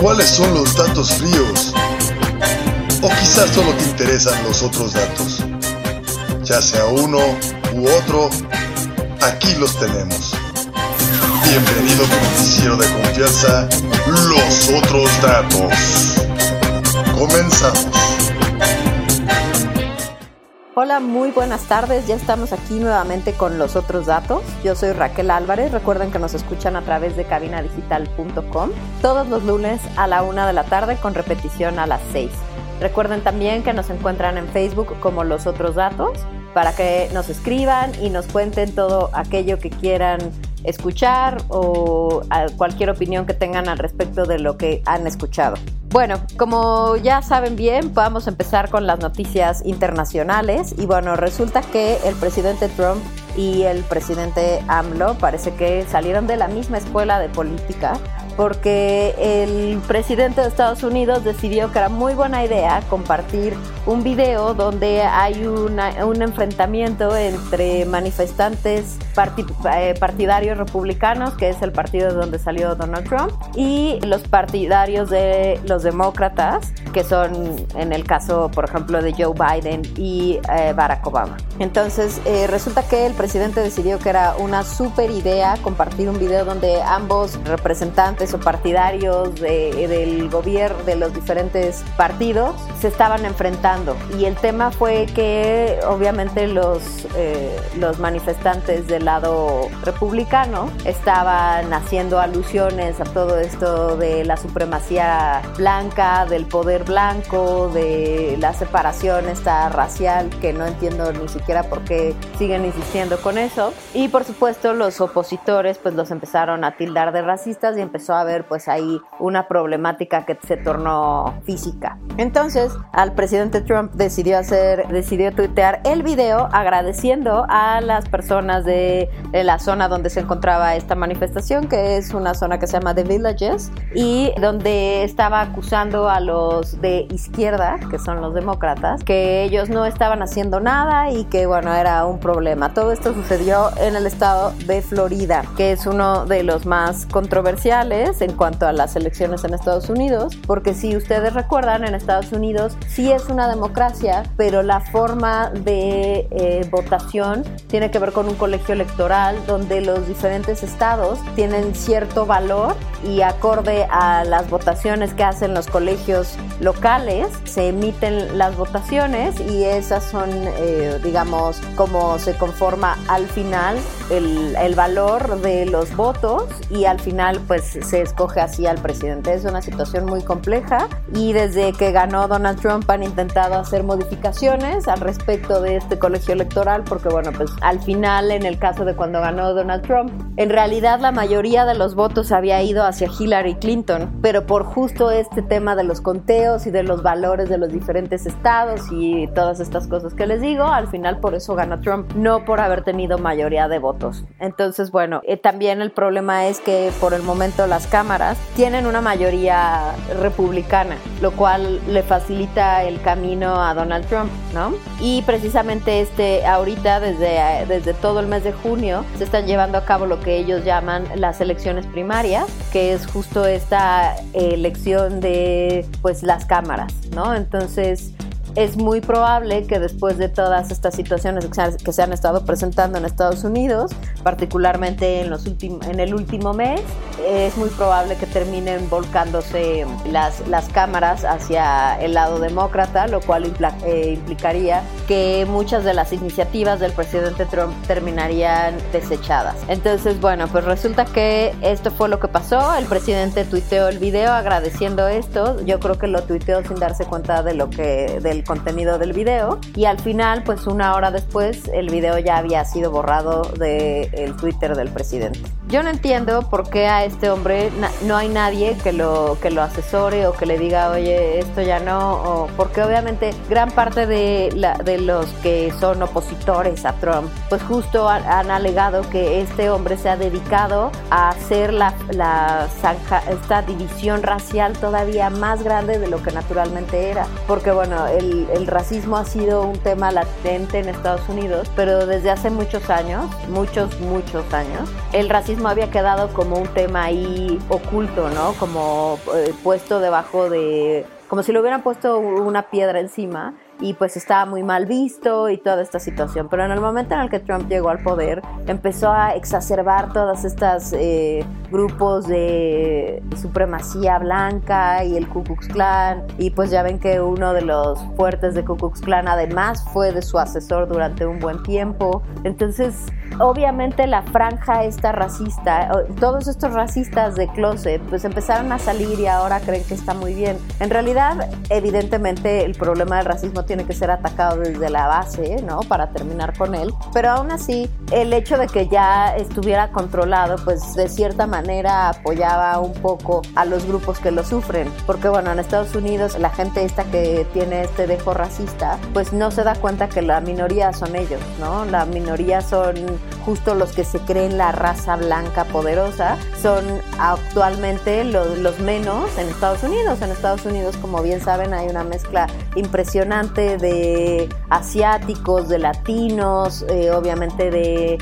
¿Cuáles son los datos fríos? O quizás solo te interesan los otros datos. Ya sea uno u otro, aquí los tenemos. Bienvenido a noticiero de confianza, Los Otros Datos. Comenzamos. Hola, muy buenas tardes. Ya estamos aquí nuevamente con los otros datos. Yo soy Raquel Álvarez. Recuerden que nos escuchan a través de cabinadigital.com todos los lunes a la una de la tarde con repetición a las seis. Recuerden también que nos encuentran en Facebook como Los Otros Datos para que nos escriban y nos cuenten todo aquello que quieran escuchar o cualquier opinión que tengan al respecto de lo que han escuchado. Bueno, como ya saben bien, vamos a empezar con las noticias internacionales y bueno, resulta que el presidente Trump y el presidente AMLO parece que salieron de la misma escuela de política porque el presidente de Estados Unidos decidió que era muy buena idea compartir un video donde hay un enfrentamiento entre manifestantes eh, partidarios republicanos, que es el partido de donde salió Donald Trump, y los partidarios de los demócratas, que son en el caso, por ejemplo, de Joe Biden y eh, Barack Obama. Entonces, eh, resulta que el presidente decidió que era una super idea compartir un video donde ambos representantes o partidarios del gobierno, de los diferentes partidos, se estaban enfrentando. Y el tema fue que obviamente los, los manifestantes del lado republicano estaban haciendo alusiones a todo esto de la supremacía blanca, del poder blanco, de la separación esta racial, que no entiendo ni siquiera por qué siguen insistiendo con eso. Y por supuesto los opositores pues los empezaron a tildar de racistas y empezó a haber pues ahí una problemática que se tornó física. Entonces al presidente Trump decidió hacer, decidió tuitear el video agradeciendo a las personas de la zona donde se encontraba esta manifestación, que es una zona que se llama The Villages, y donde estaba acusando a los de izquierda, que son los demócratas, que ellos no estaban haciendo nada y que, bueno, era un problema. Todo esto sucedió en el estado de Florida, que es uno de los más controversiales en cuanto a las elecciones en Estados Unidos, porque si ustedes recuerdan, en Estados Unidos sí es una democracia, pero la forma de eh, votación tiene que ver con un colegio electoral donde los diferentes estados tienen cierto valor y acorde a las votaciones que hacen los colegios locales, se emiten las votaciones y esas son, eh, digamos, como se conforma al final el, el, valor de los votos y al final pues se escoge así al presidente. Es una situación muy compleja y desde que ganó Donald Trump han intentado hacer modificaciones al respecto de este colegio electoral porque bueno, pues al final en el caso de cuando ganó Donald Trump. En realidad la mayoría de los votos había ido hacia Hillary Clinton, pero por justo este tema de los conteos y de los valores de los diferentes estados y todas estas cosas que les digo, al final por eso ganó Trump, no por haber tenido mayoría de votos. Entonces, bueno, eh, también el problema es que por el momento las cámaras tienen una mayoría republicana, lo cual le facilita el camino a Donald Trump, ¿no? Y precisamente este ahorita desde, desde todo el mes de junio se están llevando a cabo lo que ellos llaman las elecciones primarias, que es justo esta elección de pues las cámaras, ¿no? Entonces, es muy probable que después de todas estas situaciones que se han estado presentando en Estados Unidos, particularmente en, los en el último mes, es muy probable que terminen volcándose las, las cámaras hacia el lado demócrata, lo cual eh, implicaría que muchas de las iniciativas del presidente Trump terminarían desechadas. Entonces, bueno, pues resulta que esto fue lo que pasó. El presidente tuiteó el video agradeciendo esto. Yo creo que lo tuiteó sin darse cuenta de lo que del contenido del video y al final, pues una hora después, el video ya había sido borrado del el Twitter del presidente. Yo no entiendo por qué a este hombre no hay nadie que lo, que lo asesore o que le diga, oye, esto ya no, o porque obviamente gran parte de, la, de los que son opositores a Trump, pues justo han, alegado que este hombre se ha dedicado a hacer la, la esta división racial todavía más grande de lo que naturalmente era. Porque bueno, el, el racismo ha sido un tema latente en Estados Unidos, pero desde hace muchos años, muchos, muchos años, el racismo había quedado como un tema ahí oculto, ¿no? Como eh, puesto debajo de, como si le hubieran puesto una piedra encima y pues estaba muy mal visto y toda esta situación. Pero en el momento en el que Trump llegó al poder, empezó a exacerbar todas estas eh, grupos de supremacía blanca y el Ku Klux Klan. Y pues ya ven que uno de los fuertes de Ku Klux Klan además fue de su asesor durante un buen tiempo. Entonces, obviamente la franja esta racista, todos estos racistas de closet, pues empezaron a salir y ahora creen que está muy bien. En realidad, evidentemente, el problema del racismo tiene que ser atacado desde la base, ¿no? Para terminar con él. Pero aún así, el hecho de que ya estuviera controlado, pues de cierta manera apoyaba un poco a los grupos que lo sufren. Porque bueno, en Estados Unidos la gente esta que tiene este dejo racista, pues no se da cuenta que la minoría son ellos, ¿no? La minoría son justo los que se creen la raza blanca poderosa, son actualmente los, los menos en Estados Unidos. En Estados Unidos, como bien saben, hay una mezcla impresionante de asiáticos, de latinos, eh, obviamente de eh,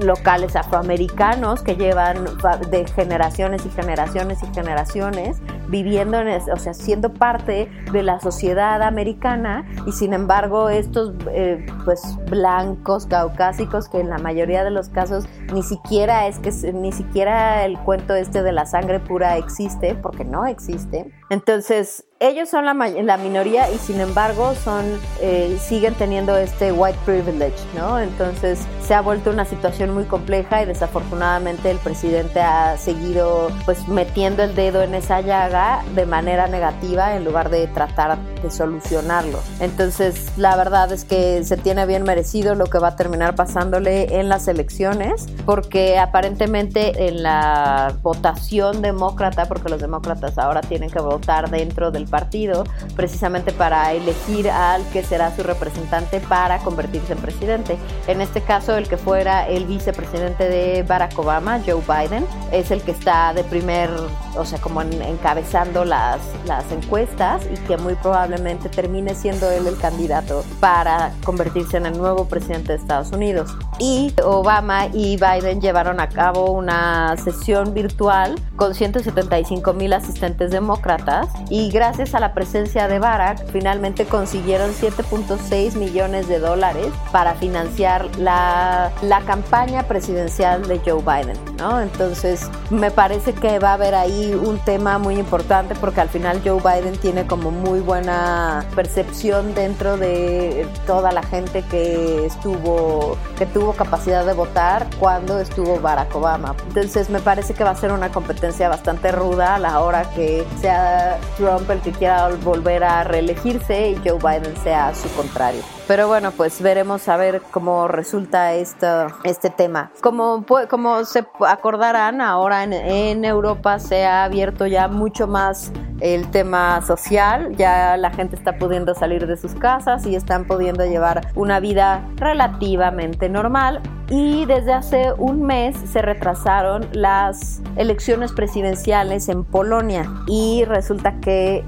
locales afroamericanos que llevan de generaciones y generaciones y generaciones viviendo, en, o sea, siendo parte de la sociedad americana y sin embargo estos eh, pues blancos caucásicos que en la mayoría de los casos ni siquiera es que ni siquiera el cuento este de la sangre pura existe porque no existe. Entonces ellos son la, la, minoría y sin embargo son eh, siguen teniendo este white privilege, ¿no? Entonces se ha vuelto una situación muy compleja y desafortunadamente el presidente ha seguido pues metiendo el dedo en esa llaga de manera negativa en lugar de tratar de solucionarlo. Entonces la verdad es que se tiene bien merecido lo que va a terminar pasándole en las elecciones porque aparentemente en la votación demócrata, porque los demócratas ahora tienen que votar dentro del partido precisamente para elegir al que será su representante para convertirse en presidente. En este caso, el que fuera el vicepresidente de Barack Obama, Joe Biden, es el que está de primer, o sea, como encabezando las, las encuestas y que muy probablemente termine siendo él el candidato para convertirse en el nuevo presidente de Estados Unidos. Y Obama y Biden llevaron a cabo una sesión virtual con 175 mil asistentes demócratas y gracias a la presencia de Barack, finalmente consiguieron 7.6 millones de dólares para financiar la, la campaña presidencial de Joe Biden, ¿no? Entonces, me parece que va a haber ahí un tema muy importante porque al final Joe Biden tiene como muy buena percepción dentro de toda la gente que estuvo, que tuvo capacidad de votar cuando estuvo Barack Obama. Entonces, me parece que va a ser una competencia bastante ruda a la hora que sea Trump el que quiera volver a reelegirse y Joe Biden sea su contrario. Pero bueno, pues veremos a ver cómo resulta esto, este tema. Como, como se acordarán, ahora en, en Europa se ha abierto ya mucho más el tema social, ya la gente está pudiendo salir de sus casas y están pudiendo llevar una vida relativamente normal. Y desde hace un mes se retrasaron las elecciones presidenciales en Polonia y resulta que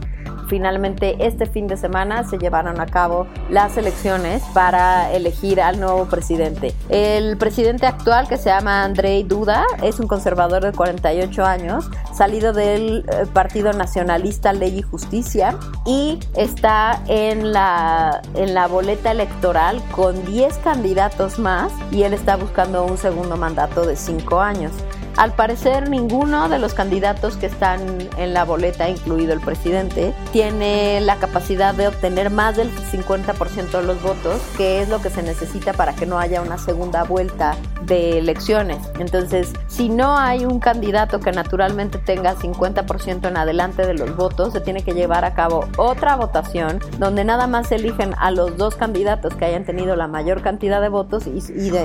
finalmente este fin de semana se llevaron a cabo las elecciones para elegir al nuevo presidente. El presidente actual, que se llama Andrei Duda, es un conservador de 48 años, salido del eh, Partido Nacionalista Ley y Justicia y está en la, en la boleta electoral con 10 candidatos más y él está buscando un segundo mandato de 5 años. Al parecer, ninguno de los candidatos que están en la boleta, incluido el presidente, tiene la capacidad de obtener más del 50% de los votos, que es lo que se necesita para que no haya una segunda vuelta de elecciones. Entonces, si no hay un candidato que naturalmente tenga 50% en adelante de los votos, se tiene que llevar a cabo otra votación donde nada más se eligen a los dos candidatos que hayan tenido la mayor cantidad de votos y,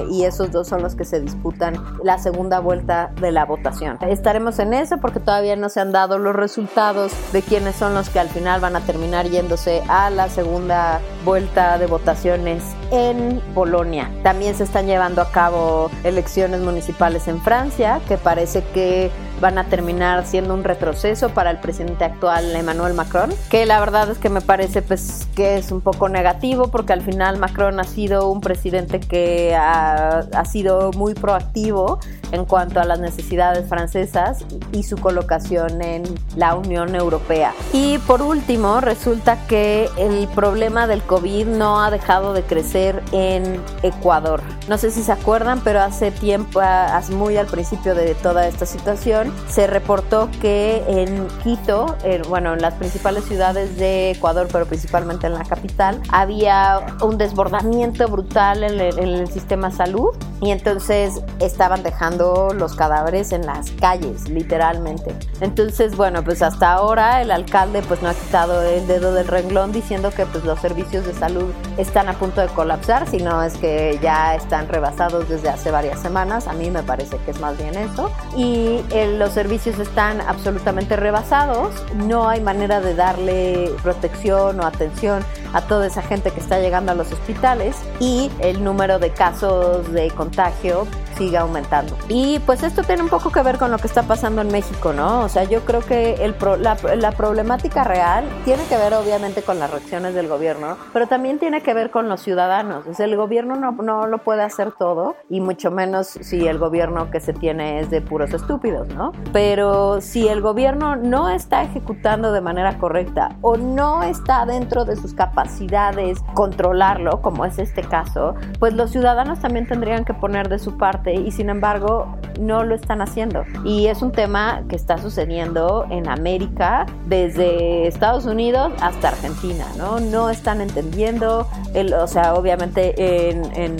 y esos dos son los que se disputan la segunda vuelta de la votación. Estaremos en eso porque todavía no se han dado los resultados de quiénes son los que al final van a terminar yéndose a la segunda vuelta de votaciones en Polonia. También se están llevando a cabo elecciones municipales en Francia, que parece que van a terminar siendo un retroceso para el presidente actual Emmanuel Macron, que la verdad es que me parece pues que es un poco negativo porque al final Macron ha sido un presidente que ha, ha sido muy proactivo en cuanto a las necesidades francesas y su colocación en la Unión Europea. Y por último, resulta que el problema del COVID no ha dejado de crecer en Ecuador. No sé si se acuerdan, pero hace tiempo, muy al principio de toda esta situación, se reportó que en Quito, bueno, en las principales ciudades de Ecuador, pero principalmente en la capital, había un desbordamiento brutal en el, en el sistema salud y entonces estaban dejando los cadáveres en las calles, literalmente. Entonces, bueno, pues hasta ahora el alcalde pues no ha quitado el dedo del renglón diciendo que pues los servicios de salud están a punto de colapsar, sino es que ya están rebasados desde hace varias semanas. A mí me parece que es más bien eso. Y eh, los servicios están absolutamente rebasados. No hay manera de darle protección o atención a toda esa gente que está llegando a los hospitales y el número de casos de contagio sigue aumentando. Y pues esto tiene un poco que ver con lo que está pasando en México, ¿no? O sea, yo creo que el la, la, problemática real tiene que ver obviamente con las reacciones del gobierno, pero también tiene que ver con los ciudadanos. O sea, el gobierno no, no lo puede hacer todo y mucho menos si el gobierno que se tiene es de puros estúpidos, ¿no? Pero si el gobierno no está ejecutando de manera correcta o no está dentro de sus capacidades controlarlo, como es este caso, pues los ciudadanos también tendrían que poner de su parte y sin embargo no lo están haciendo. Y es un tema que está sucediendo en América desde Estados Unidos hasta Argentina, ¿no? No están entendiendo, el, o sea, obviamente en, en,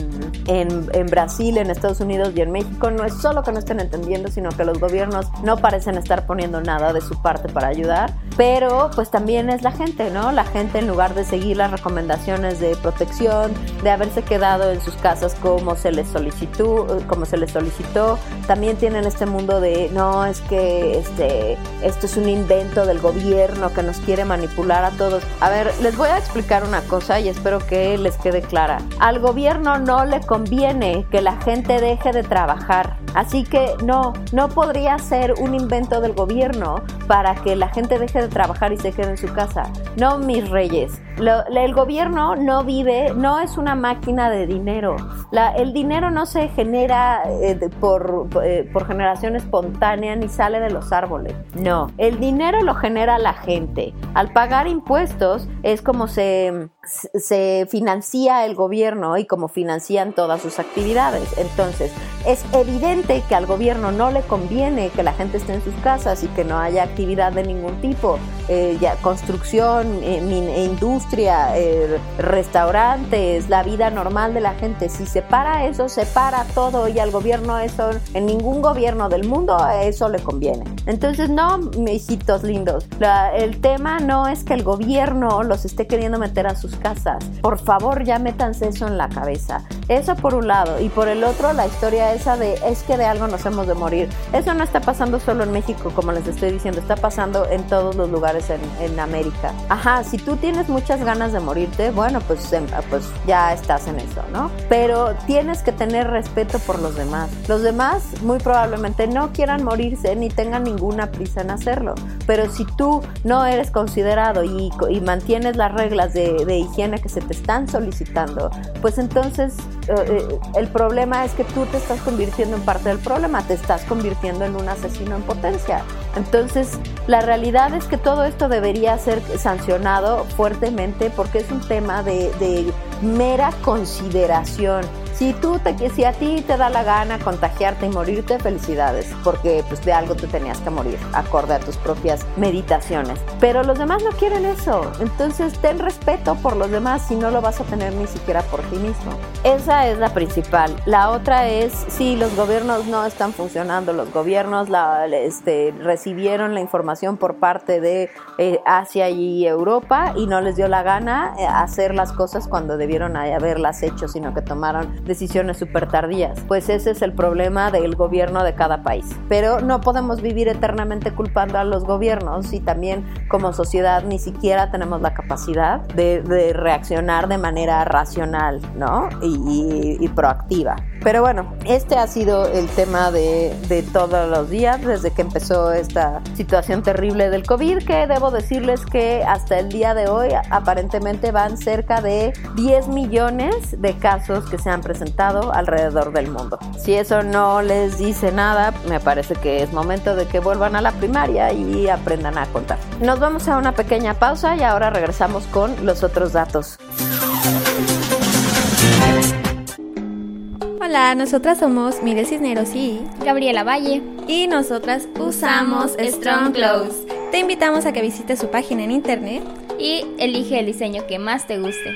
en, en Brasil, en Estados Unidos y en México no es solo que no estén entendiendo, sino que los gobiernos no parecen estar poniendo nada de su parte para ayudar, pero pues también es la gente, ¿no? La gente en lugar de seguir las recomendaciones de protección, de haberse quedado en sus casas como se les solicitó, como se les solicitó. También tienen este mundo de, no, es que este, esto es un invento del gobierno que nos quiere manipular a todos. A ver, les voy a explicar una cosa y espero que les quede clara. Al gobierno no le conviene que la gente deje de trabajar. Así que no, no podría ser un invento del gobierno para que la gente deje de trabajar y se quede en su casa. No, mis reyes. el gobierno no vive, no es una máquina de dinero. el dinero no se genera eh, por, eh, por generación espontánea ni sale de los árboles. No, el dinero lo genera la gente. Al pagar impuestos es como se, se financia el gobierno y como financian todas sus actividades. Entonces, es evidente que al gobierno no le conviene que la gente esté en sus casas y que no haya actividad de ningún tipo, eh, ya, construcción, eh, industria, eh, restaurantes, la vida normal de la gente. Si se para eso, se para todo y al gobierno eso, en ningún gobierno del mundo eso le conviene. Entonces, no, hijitos lindos, el tema no es que el gobierno los esté queriendo meter a sus casas. Por favor, ya métanse eso en la cabeza. Eso por un lado. Y por el otro, la historia esa de es que de algo nos hemos de morir. Eso no está pasando solo en México, como les estoy diciendo, está pasando en todos los lugares en, en América. Ajá, si tú tienes muchas ganas de morirte, bueno, pues, em, pues ya estás en eso, ¿no? Pero tienes que tener respeto por los demás. Los demás muy probablemente no quieran morirse ni tengan ninguna prisa en hacerlo. Pero si tú no eres considerado y, mantienes las reglas de, higiene que se te están solicitando, pues entonces eh, eh, el problema es que tú te estás convirtiendo en parte del problema, te estás convirtiendo en un asesino en potencia. Entonces, la realidad es que todo esto debería ser sancionado fuertemente porque es un tema de mera consideración si tú te, si a ti te da la gana contagiarte y morirte, felicidades, porque pues de algo te tenías que morir, acorde a tus propias meditaciones. Pero los demás no quieren eso, entonces ten respeto por los demás si no lo vas a tener ni siquiera por ti mismo. Esa es la principal. La otra es si los gobiernos no están funcionando, los gobiernos la, este, recibieron la información por parte de eh, Asia y Europa y no les dio la gana eh, hacer las cosas cuando debieron haberlas hecho, sino que tomaron decisiones súper tardías. Pues ese es el problema del gobierno de cada país. Pero no podemos vivir eternamente culpando a los gobiernos y también como sociedad ni siquiera tenemos la capacidad de, reaccionar de manera racional ¿no? y proactiva. Pero bueno, este ha sido el tema de, de todos los días desde que empezó esta situación terrible del COVID, que debo decirles que hasta el día de hoy aparentemente van cerca de 10 millones de casos que se han presentado alrededor del mundo. Si eso no les dice nada, me parece que es momento de que vuelvan a la primaria y aprendan a contar. Nos vamos a una pequeña pausa y ahora regresamos con los otros datos. Hola, nosotras somos Mire Cisneros y Gabriela Valle. Y nosotras usamos Strong Clothes. Te invitamos a que visites su página en internet y elige el diseño que más te guste.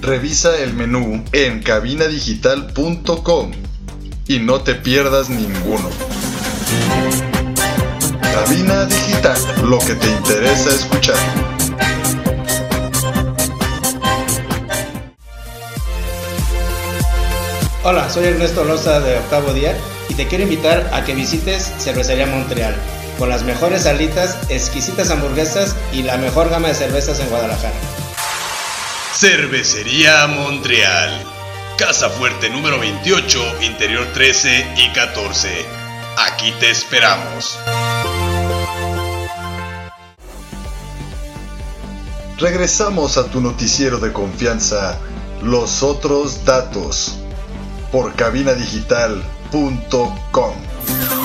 Revisa el menú en cabinadigital.com y no te pierdas ninguno. Cabina Digital, lo que te interesa escuchar. Hola, soy Ernesto Loza de Octavo Día y te quiero invitar a que visites Cervecería Montreal, con las mejores salitas, exquisitas hamburguesas y la mejor gama de cervezas en Guadalajara. Cervecería Montreal, Casa Fuerte número 28, Interior 13 y 14. Aquí te esperamos. Regresamos a tu noticiero de confianza, Los Otros Datos por cabinadigital.com.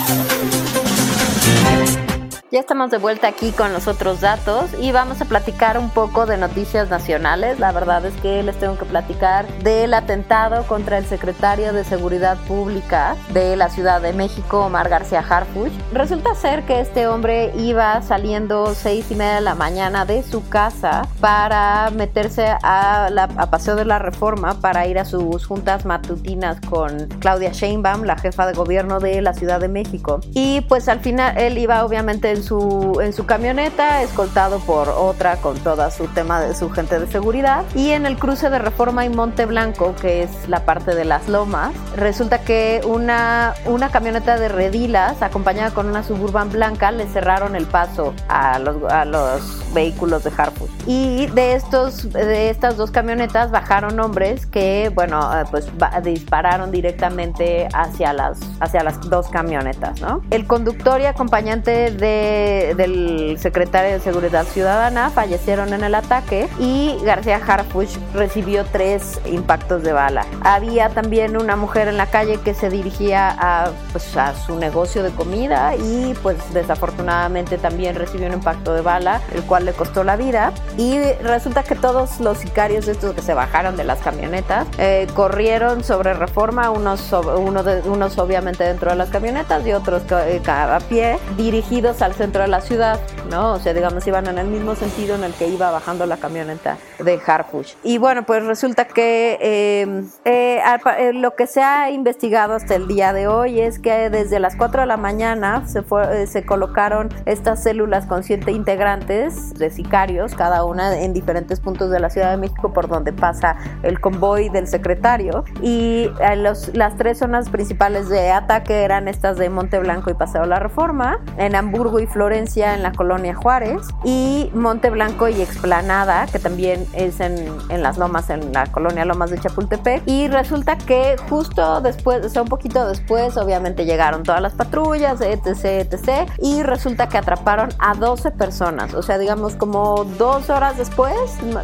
Ya estamos de vuelta aquí con los otros datos y vamos a platicar un poco de noticias nacionales. La verdad es que les tengo que platicar del atentado contra el secretario de Seguridad Pública de la Ciudad de México, Omar García Harfuch. Resulta ser que este hombre iba saliendo seis y media de la mañana de su casa para meterse a, la, a Paseo de la Reforma para ir a sus juntas matutinas con Claudia Sheinbaum, la jefa de gobierno de la Ciudad de México. Y pues al final él iba obviamente en su, en su camioneta, escoltado por otra con toda su tema de su gente de seguridad. Y en el cruce de Reforma y Monte Blanco, que es la parte de las lomas, resulta que una, una camioneta de redilas, acompañada con una suburban blanca, le cerraron el paso a los, a los vehículos de Harfush. Y de, estos, de estas dos camionetas bajaron hombres que, bueno, eh, pues dispararon directamente hacia las, hacia las dos camionetas, ¿no? El conductor y acompañante de del secretario de Seguridad Ciudadana fallecieron en el ataque y García Harfuch recibió tres impactos de bala. Había también una mujer en la calle que se dirigía a, pues, a su negocio de comida y pues desafortunadamente también recibió un impacto de bala, el cual le costó la vida. Y resulta que todos los sicarios estos que se bajaron de las camionetas eh, corrieron sobre reforma, unos, uno de, unos obviamente dentro de las camionetas y otros eh, a pie, dirigidos al centro de la ciudad, ¿no? O sea, digamos, iban en el mismo sentido en el que iba bajando la camioneta de Harfush. Y bueno, pues resulta que eh, eh, eh, lo que se ha investigado hasta el día de hoy es que desde las 4 de la mañana se, se colocaron estas células con siete integrantes de sicarios, cada una en diferentes puntos de la Ciudad de México por donde pasa el convoy del secretario. Y las tres zonas principales de ataque eran estas de Monte Blanco y Paseo La Reforma, en Hamburgo y Florencia en la colonia Juárez y Monte Blanco y Explanada, que también es en, en, las lomas, en la colonia Lomas de Chapultepec. Y resulta que justo después, o sea, un poquito después, obviamente llegaron todas las patrullas, etc, etc. Y resulta que atraparon a 12 personas, o sea, digamos como dos horas después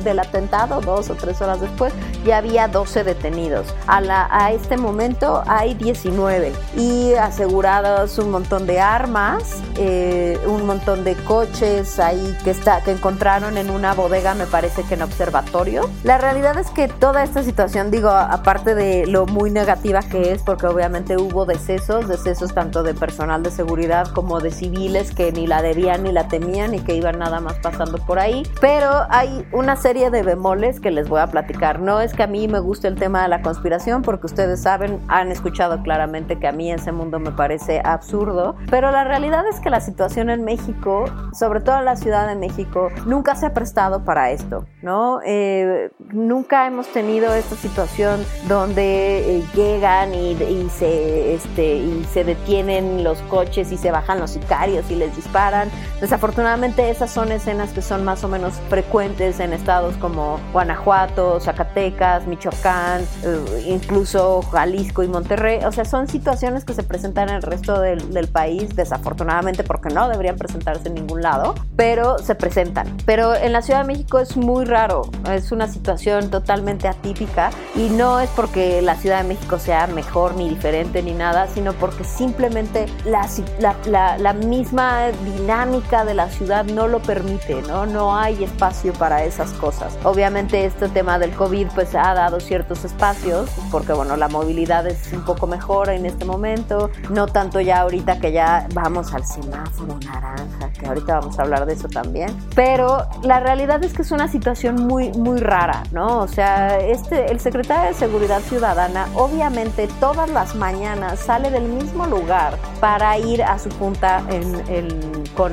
del atentado, dos o tres horas después, ya había 12 detenidos. A, la, a este momento hay 19 y asegurados un montón de armas. Eh, un montón de coches ahí que, está, que encontraron en una bodega, me parece que en observatorio. La realidad es que toda esta situación, digo, aparte de lo muy negativa que es, porque obviamente hubo decesos, decesos tanto de personal de seguridad como de civiles que ni la debían ni la temían y que iban nada más pasando por ahí, pero hay una serie de bemoles que les voy a platicar. No es que a mí me guste el tema de la conspiración, porque ustedes saben, han escuchado claramente que a mí ese mundo me parece absurdo, pero la realidad es que la situación en México, sobre todo en la Ciudad de México, nunca se ha prestado para esto, ¿no? Eh, nunca hemos tenido esta situación donde eh, llegan y, y, se, este, y se detienen los coches y se bajan los sicarios y les disparan. Desafortunadamente esas son escenas que son más o menos frecuentes en estados como Guanajuato, Zacatecas, Michoacán, eh, incluso Jalisco y Monterrey. O sea, son situaciones que se presentan en el resto del, del país, desafortunadamente porque no deberían presentarse en ningún lado, pero se presentan. Pero en la Ciudad de México es muy raro, es una situación totalmente atípica y no es porque la Ciudad de México sea mejor ni diferente ni nada, sino porque simplemente la, la, la, la misma dinámica de la ciudad no lo permite, ¿no? No hay espacio para esas cosas. Obviamente este tema del COVID pues ha dado ciertos espacios porque bueno, la movilidad es un poco mejor en este momento, no tanto ya ahorita que ya vamos al semáforo naranja, que ahorita vamos a hablar de eso también, pero la realidad es que es una situación muy muy rara, ¿no? O sea, este el secretario de Seguridad Ciudadana obviamente todas las mañanas sale del mismo lugar para ir a su junta en, en, con,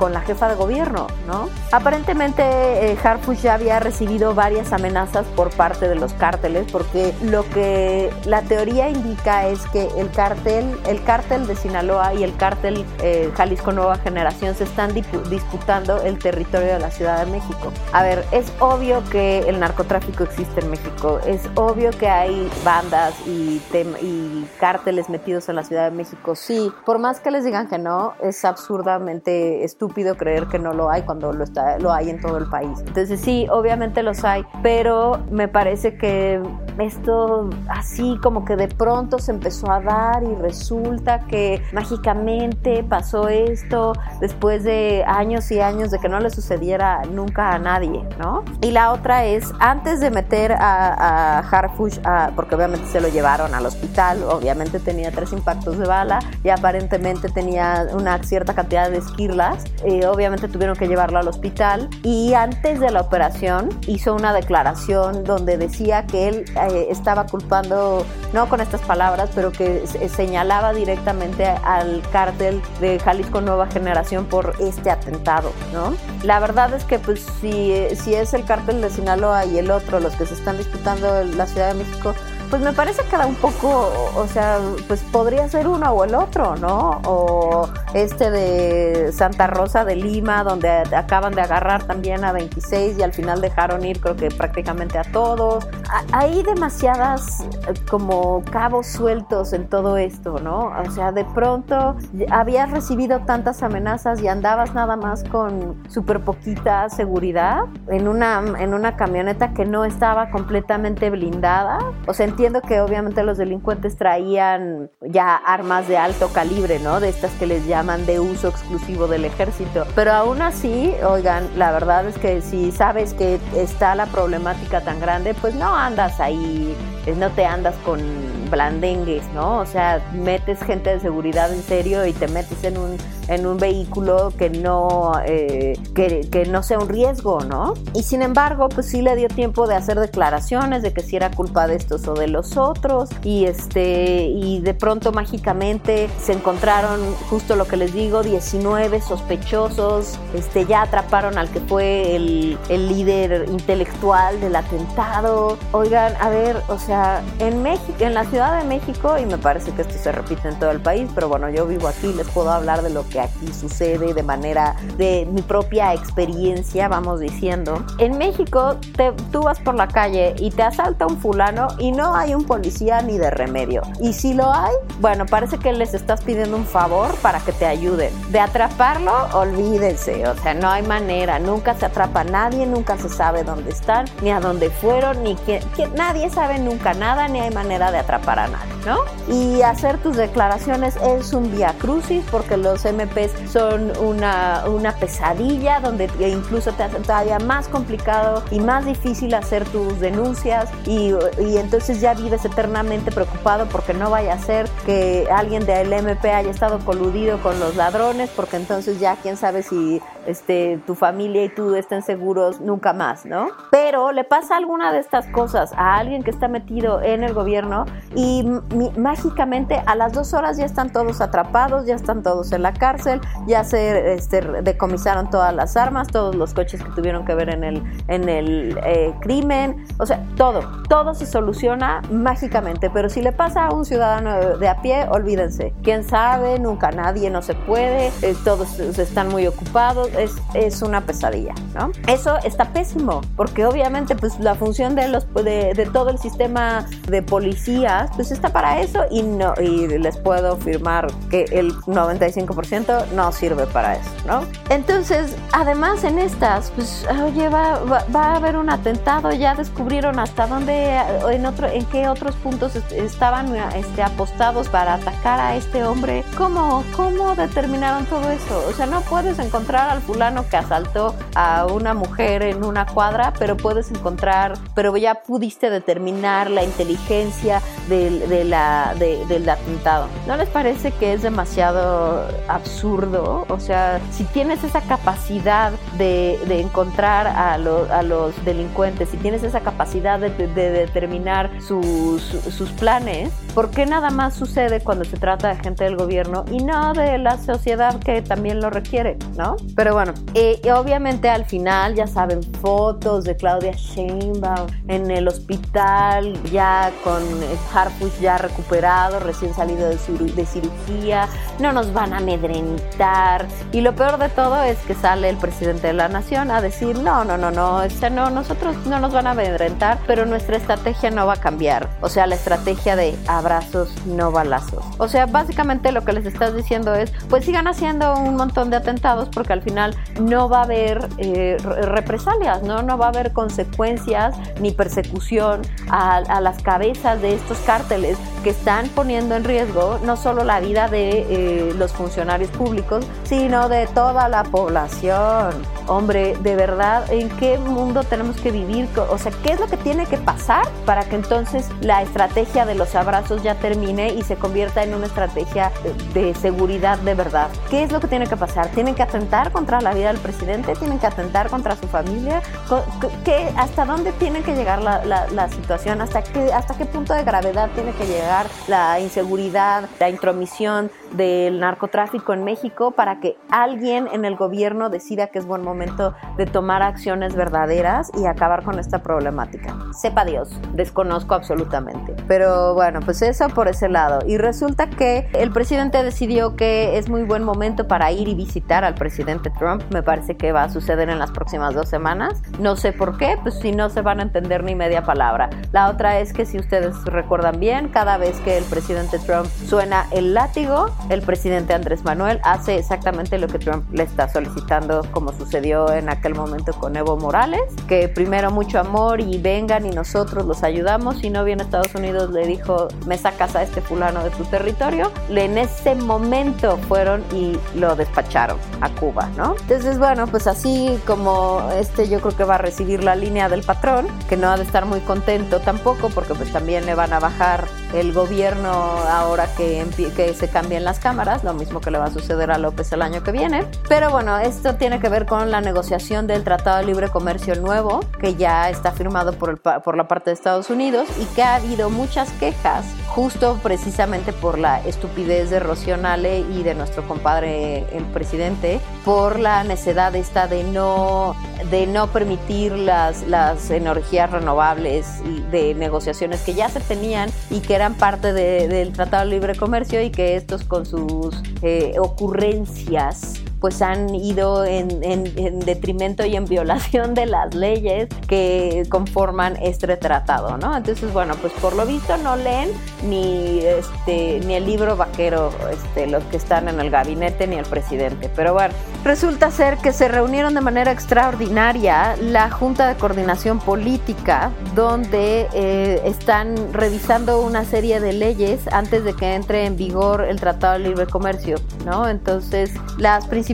con, la jefa de gobierno, ¿no? Aparentemente eh, Harfush ya había recibido varias amenazas por parte de los cárteles porque lo que la teoría indica es que el cártel, el cártel de Sinaloa y el cártel eh, Jalisco Nueva Generación se están disputando el territorio de la Ciudad de México. A ver, es obvio que el narcotráfico existe en México, es obvio que hay bandas y, y cárteles metidos en la Ciudad de México, sí, por más que les digan que no, es absurdamente estúpido creer que no lo hay cuando lo, está, lo hay en todo el país. Entonces sí, obviamente los hay, pero me parece que esto así como que de pronto se empezó a dar y resulta que mágicamente pasó esto después de años y años de que no le sucediera nunca a nadie, ¿no? Y la otra es, antes de meter a, a Harfush, a, porque obviamente se lo llevaron al hospital, obviamente tenía tres impactos de bala y aparentemente tenía una cierta cantidad de esquirlas, eh, obviamente tuvieron que llevarlo al hospital y antes de la operación hizo una declaración donde decía que él eh, estaba culpando, no con estas palabras, pero que señalaba directamente al cártel de Jalisco Nueva Generación por este atentado, ¿no? La verdad es que pues si, si es el cártel de Sinaloa y el otro los que se están disputando la Ciudad de México, pues me parece que da un poco, o sea, pues podría ser uno o el otro, ¿no? O este de Santa Rosa de Lima, donde acaban de agarrar también a 26 y al final dejaron ir creo que prácticamente a todos. Hay demasiadas eh, como cabos sueltos en todo esto, ¿no? O sea, de pronto habías recibido tantas amenazas y andabas nada más con súper poquita seguridad en una, en una camioneta que no estaba completamente blindada. O sea, entiendo que obviamente los delincuentes traían ya armas de alto calibre, ¿no? De estas que les llaman de uso exclusivo del ejército. Pero aún así, oigan, la verdad es que si sabes que está la problemática tan grande, pues no andas ahí, no te andas con blandengues, ¿no? O sea, metes gente de seguridad en serio y te metes en un, en un vehículo que no, eh, que, que, no sea un riesgo, ¿no? Y sin embargo, pues sí le dio tiempo de hacer declaraciones de que si era culpa de estos o de los otros y este, y de pronto mágicamente se encontraron justo lo que les digo, 19 sospechosos, este, ya atraparon al que fue el, el líder intelectual del atentado. Oigan, a ver, o sea, en México, en la ciudad de México, y me parece que esto se repite en todo el país, pero bueno, yo vivo aquí, les puedo hablar de lo que aquí sucede de manera de mi propia experiencia, vamos diciendo. En México, te, tú vas por la calle y te asalta un fulano y no hay un policía ni de remedio. Y si lo hay, bueno, parece que les estás pidiendo un favor para que te ayuden. De atraparlo, olvídense, o sea, no hay manera, nunca se atrapa a nadie, nunca se sabe dónde están, ni a dónde fueron, ni que, que nadie sabe nunca nada, ni hay manera de atrapar a nadie, ¿no? Y hacer tus declaraciones es un vía crucis porque los MP LMPs son una, una pesadilla donde incluso te hacen todavía más complicado y más difícil hacer tus denuncias y, y entonces ya vives eternamente preocupado porque no vaya a ser que alguien de LMP haya estado coludido con los ladrones porque entonces ya quién sabe si este, tu familia y tú estén seguros nunca más, ¿no? Pero le pasa alguna de estas cosas a alguien que está metido en el gobierno y mágicamente a las dos horas ya están todos atrapados, ya están todos en la cárcel, ya se este, decomisaron todas las armas, todos los coches que tuvieron que ver en el, en el eh, crimen, o sea, todo, todo se soluciona mágicamente, pero si le pasa a un ciudadano de a pie, olvídense, quién sabe, nunca nadie, no se puede, eh, todos están muy ocupados, es, es una pesadilla, ¿no? Eso está pésimo, porque obviamente pues la función de, los, de, todo el sistema de policías pues está para eso y, no, y les puedo afirmar que el 95% no sirve para eso, ¿no? Entonces, además en estas, pues, oye, va, va, a haber un atentado, ya descubrieron hasta dónde, en, otro, en qué otros puntos estaban este, apostados para atacar a este hombre. ¿Cómo, ¿Cómo determinaron todo eso? O sea, no puedes encontrar al fulano que asaltó a una mujer en una cuadra, pero puedes encontrar, pero ya pudiste determinar la inteligencia del, del atentado. ¿No les parece que es demasiado absurdo? O sea, si tienes esa capacidad de, encontrar a, a, los delincuentes, si tienes esa capacidad de, de determinar sus, sus planes, ¿por qué nada más sucede cuando se trata de gente del gobierno y no de la sociedad que también lo requiere, ¿no? Pero bueno, eh, y obviamente al final ya saben fotos de Claudia Sheinbaum en el hospital ya con Harfush ya recuperado, recién salido de, de cirugía, no nos van a amedrentar y lo peor de todo es que sale el presidente de la nación a decir no, no, no, no, este, no, nosotros no nos van a amedrentar, pero nuestra estrategia no va a cambiar, o sea, la estrategia de abrazos, no balazos. O sea, básicamente lo que les estás diciendo es, pues sigan haciendo un montón de atentados porque al final no va a haber eh, represalias, ¿no? no va a haber consecuencias ni persecución a, las cabezas de estos cárteles que están poniendo en riesgo no solo la vida de eh, los funcionarios públicos, sino de toda la población. Hombre, de verdad, ¿en qué mundo tenemos que vivir? O sea, ¿qué es lo que tiene que pasar para que entonces la estrategia de los abrazos ya termine y se convierta en una estrategia de seguridad de verdad? ¿Qué es lo que tiene que pasar? ¿Tienen que atentar contra la vida del presidente? ¿Tienen que atentar contra su familia? ¿Qué, ¿Hasta dónde tiene que llegar la, la, situación? ¿Hasta qué, ¿Hasta qué punto de gravedad tiene que llegar la inseguridad, la intromisión del narcotráfico en México para que alguien en el gobierno decida que es buen momento de tomar acciones verdaderas y acabar con esta problemática? Sepa Dios, desconozco absolutamente. Pero bueno, pues eso por ese lado. Y resulta que el presidente decidió que es muy buen momento para ir y visitar al presidente Trump. Me parece que va a suceder en las próximas dos semanas. No sé por qué, pues si no se van a entender ni media palabra. La otra es que si ustedes recuerdan bien, cada vez que el presidente Trump suena el látigo, el presidente Andrés Manuel hace exactamente lo que Trump le está solicitando, como sucedió en aquel momento con Evo Morales, que primero mucho amor y vengan y nosotros los ayudamos. Si no viene Estados Unidos, le dijo, me sacas a este fulano de tu territorio. En ese momento fueron y lo despacharon a Cuba, ¿no? Entonces, bueno, pues así como este yo creo que va a recibir la línea del patrón, que no ha de estar muy contento tampoco, porque pues también le van a bajar el gobierno ahora que, que se cambien las cámaras, lo mismo que le va a suceder a López el año que viene. Pero bueno, esto tiene que ver con la negociación del Tratado de Libre Comercio nuevo, que ya está firmado por, el, por la parte de Estados Unidos y que ha habido muchas quejas justo precisamente por la estupidez de Rocío Nale y de nuestro compadre el presidente, por la necedad esta de no, de no permitir las, las energías renovables y de negociaciones que ya se tenían y que eran parte del Tratado de Libre Comercio y que estos con sus eh, ocurrencias pues han ido en, en, detrimento y en violación de las leyes que conforman este tratado, ¿no? Entonces, bueno, pues por lo visto no leen ni, este, ni el libro vaquero, este, los que están en el gabinete, ni el presidente. Pero bueno, resulta ser que se reunieron de manera extraordinaria la Junta de Coordinación Política, donde eh, están revisando una serie de leyes antes de que entre en vigor el Tratado de Libre Comercio, ¿no? Entonces, las principales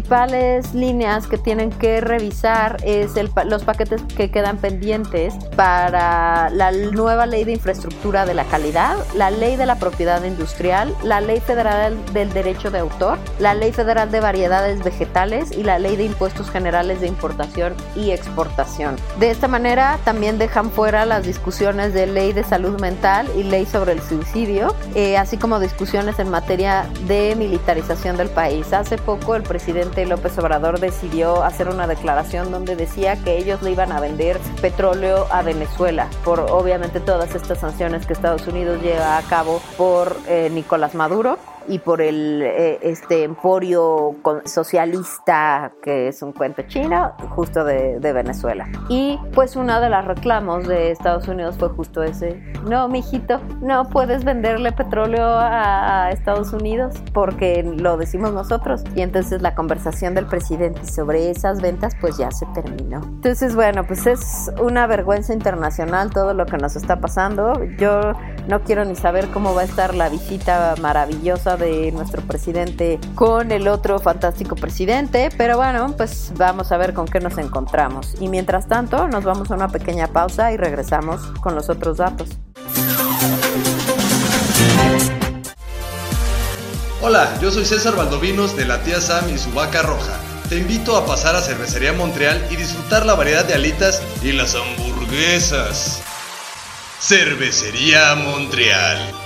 líneas que tienen que revisar es el, los paquetes que quedan pendientes para la nueva ley de infraestructura de la calidad, la ley de la propiedad industrial, la ley federal del derecho de autor, la ley federal de variedades vegetales y la ley de impuestos generales de importación y exportación. De esta manera también dejan fuera las discusiones de ley de salud mental y ley sobre el suicidio, eh, así como discusiones en materia de militarización del país. Hace poco el presidente López Obrador decidió hacer una declaración donde decía que ellos le iban a vender petróleo a Venezuela por obviamente todas estas sanciones que Estados Unidos lleva a cabo por eh, Nicolás Maduro y por el eh, este emporio socialista que es un cuento chino justo de, Venezuela. Y pues uno de los reclamos de Estados Unidos fue justo ese. No mijito no puedes venderle petróleo a, Estados Unidos porque lo decimos nosotros. Y entonces la conversación del presidente sobre esas ventas pues ya se terminó. Entonces bueno pues es una vergüenza internacional todo lo que nos está pasando. Yo no quiero ni saber cómo va a estar la visita maravillosa de nuestro presidente con el otro fantástico presidente, pero bueno, pues vamos a ver con qué nos encontramos. Y mientras tanto, nos vamos a una pequeña pausa y regresamos con los otros datos. Hola, yo soy César Valdovinos de la tía Sam y su vaca roja. Te invito a pasar a Cervecería Montreal y disfrutar la variedad de alitas y las hamburguesas. Cervecería Montreal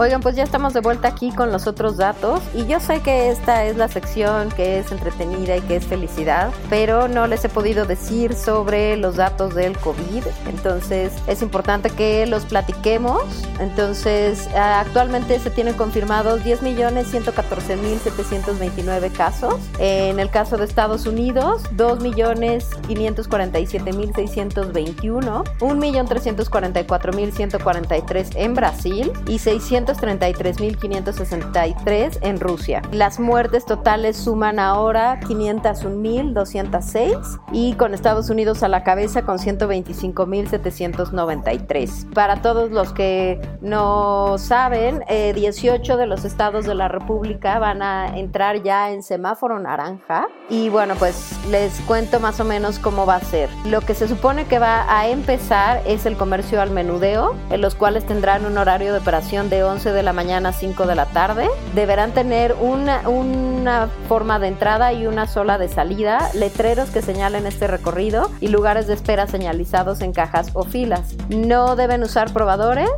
Oigan, pues ya estamos de vuelta aquí con los otros datos y yo sé que esta es la sección que es entretenida y que es felicidad, pero no les he podido decir sobre los datos del COVID, entonces es importante que los platiquemos. Entonces, actualmente se tienen confirmados 10.114.729 casos. En el caso de Estados Unidos, 2.547.621, 1.344.143 en Brasil y 600 533.563 en Rusia. Las muertes totales suman ahora 501.206 y con Estados Unidos a la cabeza con 125.793. Para todos los que no saben, 18 eh, de los estados de la República van a entrar ya en semáforo naranja y bueno, pues les cuento más o menos cómo va a ser. Lo que se supone que va a empezar es el comercio al menudeo, en los cuales tendrán un horario de operación de 11 de la mañana a 5 de la tarde. Deberán tener una, una forma de entrada y una sola de salida, letreros que señalen este recorrido y lugares de espera señalizados en cajas o filas. No deben usar probadores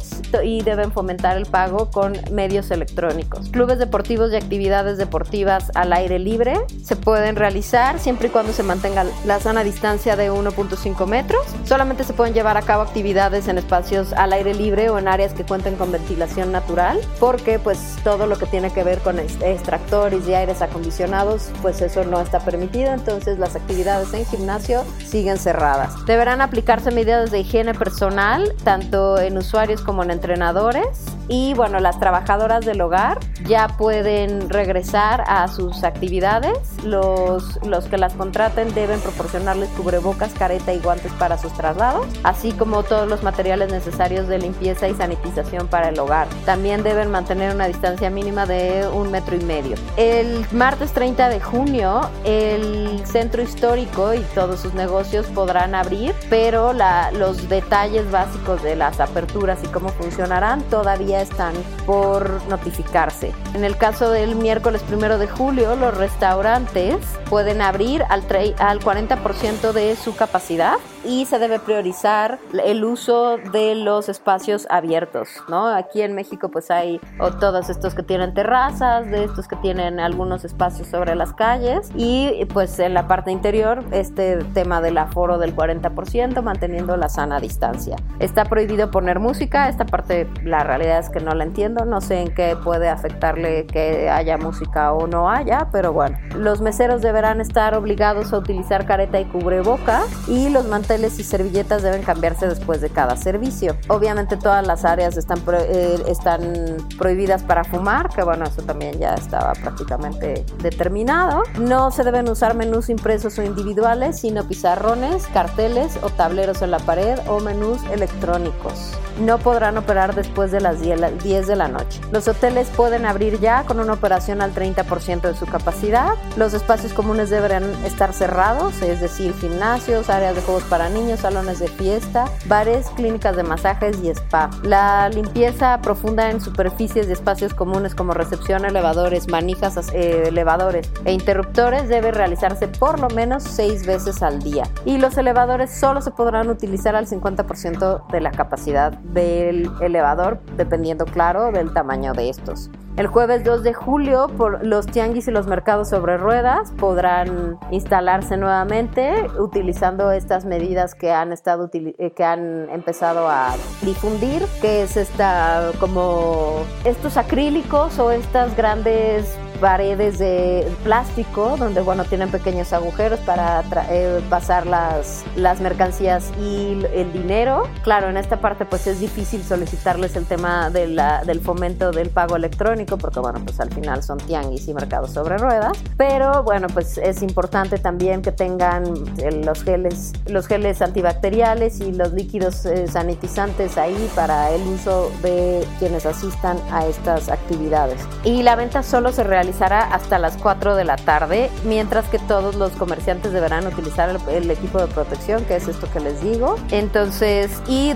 y deben fomentar el pago con medios electrónicos. Clubes deportivos y actividades deportivas al aire libre se pueden realizar siempre y cuando se mantenga la sana distancia de 1.5 metros. Solamente se pueden llevar a cabo actividades en espacios al aire libre o en áreas que cuenten con ventilación natural porque pues todo lo que tiene que ver con extractores y aires acondicionados, pues eso no está permitido, entonces las actividades en gimnasio siguen cerradas. Deberán aplicarse medidas de higiene personal, tanto en usuarios como en entrenadores Y bueno, las trabajadoras del hogar ya pueden regresar a sus actividades. Los, los que las contraten deben proporcionarles cubrebocas, careta y guantes para sus traslados, así como todos los materiales necesarios de limpieza y sanitización para el hogar. También deben mantener una distancia mínima de un metro y medio. El martes 30 de junio, el centro histórico y todos sus negocios podrán abrir, pero los detalles básicos de las aperturas y cómo funcionarán todavía están por notificarse. En el caso del miércoles primero de julio, los restaurantes pueden abrir al, al 40% de su capacidad y se debe priorizar el uso de los espacios abiertos, ¿no? Aquí en México pues hay o todos estos que tienen terrazas, de estos que tienen algunos espacios sobre las calles y pues en la parte interior este tema del aforo del 40% manteniendo la sana distancia. Está prohibido poner música, esta parte la realidad es que no la entiendo, no sé en qué puede afectarle que haya música o no haya, pero bueno, los meseros deberán estar obligados a utilizar careta y cubreboca y los y servilletas deben cambiarse después de cada servicio. Obviamente todas las áreas están, eh, están prohibidas para fumar, que bueno, eso también ya estaba prácticamente determinado. No se deben usar menús impresos o individuales, sino pizarrones, carteles o tableros en la pared o menús electrónicos. No podrán operar después de las 10 de la noche. Los hoteles pueden abrir ya con una operación al 30% de su capacidad. Los espacios comunes deberán estar cerrados, es decir, gimnasios, áreas de juegos para niños, salones de fiesta, bares, clínicas de masajes y spa. La limpieza profunda en superficies y espacios comunes como recepción, elevadores, manijas, eh, elevadores e interruptores debe realizarse por lo menos seis veces al día. Y los elevadores solo se podrán utilizar al 50% de la capacidad del elevador, dependiendo, claro, del tamaño de estos. El jueves 2 de julio, por los tianguis y los mercados sobre ruedas podrán instalarse nuevamente utilizando estas medidas que han estado eh, que han empezado a difundir, que es esta como estos acrílicos o estas grandes paredes de plástico donde bueno tienen pequeños agujeros para eh, pasar las, las mercancías y el dinero. Claro, en esta parte pues es difícil solicitarles el tema de del fomento del pago electrónico porque bueno pues al final son tianguis y mercados sobre ruedas. Pero bueno pues es importante también que tengan eh, los geles, los geles antibacteriales y los líquidos eh, sanitizantes ahí para el uso de quienes asistan a estas actividades. Y la venta solo se realiza hasta las 4 de la tarde, mientras que todos los comerciantes deberán utilizar el, equipo de protección, que es esto que les digo. Entonces, y,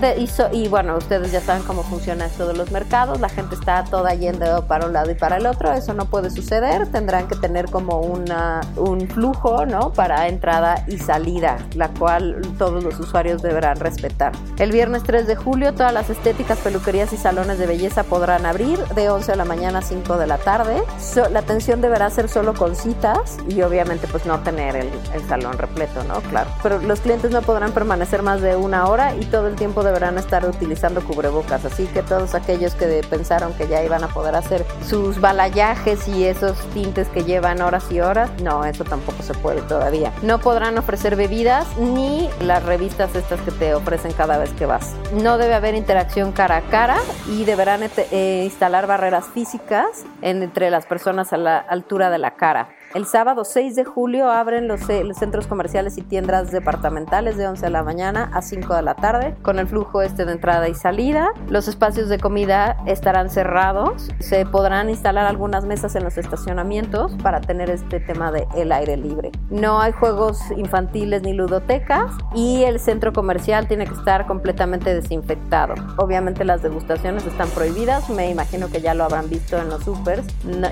bueno, ustedes ya saben cómo funciona esto de los mercados, la gente está toda yendo para un lado y para el otro, eso no puede suceder, tendrán que tener como un flujo, ¿no? Para entrada y salida, la cual todos los usuarios deberán respetar. El viernes 3 de julio, todas las estéticas, peluquerías y salones de belleza podrán abrir de 11 de la mañana a 5 de la tarde. Atención deberá ser solo con citas y obviamente pues no tener el, salón repleto, ¿no? Claro. Pero los clientes no podrán permanecer más de una hora y todo el tiempo deberán estar utilizando cubrebocas. Así que todos aquellos que pensaron que ya iban a poder hacer sus balayajes y esos tintes que llevan horas y horas, no, eso tampoco se puede todavía. No podrán ofrecer bebidas ni las revistas estas que te ofrecen cada vez que vas. No debe haber interacción cara a cara y deberán eh, instalar barreras físicas entre las personas a la altura de la cara. El sábado 6 de julio abren los, centros comerciales y tiendas departamentales de 11 de la mañana a 5 de la tarde con el flujo este de entrada y salida. Los espacios de comida estarán cerrados. Se podrán instalar algunas mesas en los estacionamientos para tener este tema de el aire libre. No hay juegos infantiles ni ludotecas y el centro comercial tiene que estar completamente desinfectado. Obviamente las degustaciones están prohibidas. Me imagino que ya lo habrán visto en los supers.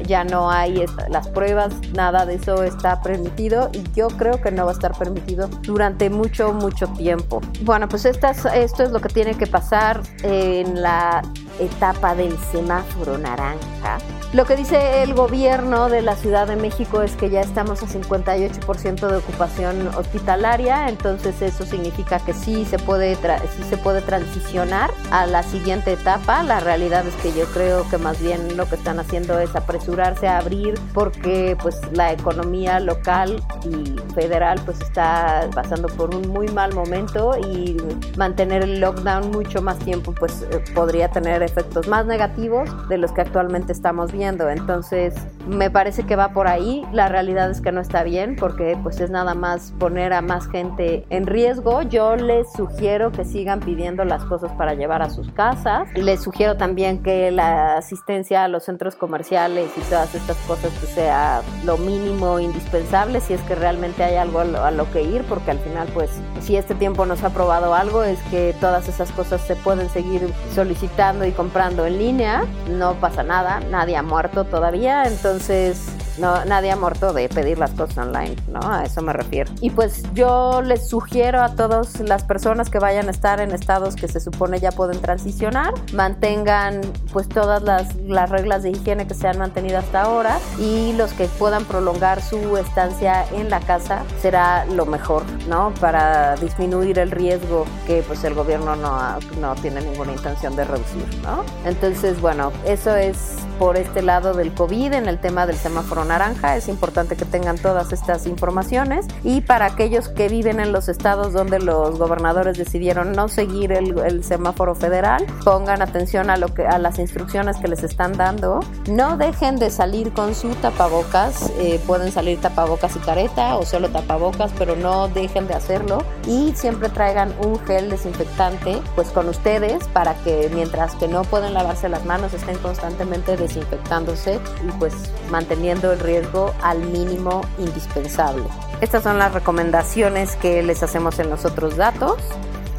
ya no hay las pruebas, nada de eso está permitido y yo creo que no va a estar permitido durante mucho, mucho tiempo. Bueno, pues esto es lo que tiene que pasar en la etapa del semáforo naranja. Lo que dice el gobierno de la Ciudad de México es que ya estamos a 58% de ocupación hospitalaria, entonces eso significa que sí se puede sí se puede transicionar a la siguiente etapa. La realidad es que yo creo que más bien lo que están haciendo es apresurarse a abrir porque pues la economía local y federal pues está pasando por un muy mal momento y mantener el lockdown mucho más tiempo pues eh, podría tener efectos más negativos de los que actualmente estamos viendo. Entonces, me parece que va por ahí. La realidad es que no está bien porque pues es nada más poner a más gente en riesgo. Yo les sugiero que sigan pidiendo las cosas para llevar a sus casas. Les sugiero también que la asistencia a los centros comerciales y todas estas cosas que sea lo mínimo indispensable si es que realmente hay algo a lo que ir porque al final pues si este tiempo nos ha probado algo es que todas esas cosas se pueden seguir solicitando y comprando en línea. No pasa nada, nadie ha muerto todavía, entonces no, nadie ha muerto de pedir las cosas online, ¿no? A eso me refiero. Y pues yo les sugiero a todas las personas que vayan a estar en estados que se supone ya pueden transicionar, mantengan pues todas las, las reglas de higiene que se han mantenido hasta ahora y los que puedan prolongar su estancia en la casa será lo mejor, ¿no? Para disminuir el riesgo que pues el gobierno no, no tiene ninguna intención de reducir, ¿no? Entonces, bueno, eso es por este lado del COVID en el tema del semáforo naranja. Es importante que tengan todas estas informaciones. Y para aquellos que viven en los estados donde los gobernadores decidieron no seguir el, semáforo federal, pongan atención a, lo que, a las instrucciones que les están dando. No dejen de salir con su tapabocas. Eh, pueden salir tapabocas y careta o solo tapabocas, pero no dejen de hacerlo. Y siempre traigan un gel desinfectante pues con ustedes para que mientras que no pueden lavarse las manos estén constantemente desinfectándose y pues manteniendo el riesgo al mínimo indispensable. Estas son las recomendaciones que les hacemos en los otros datos.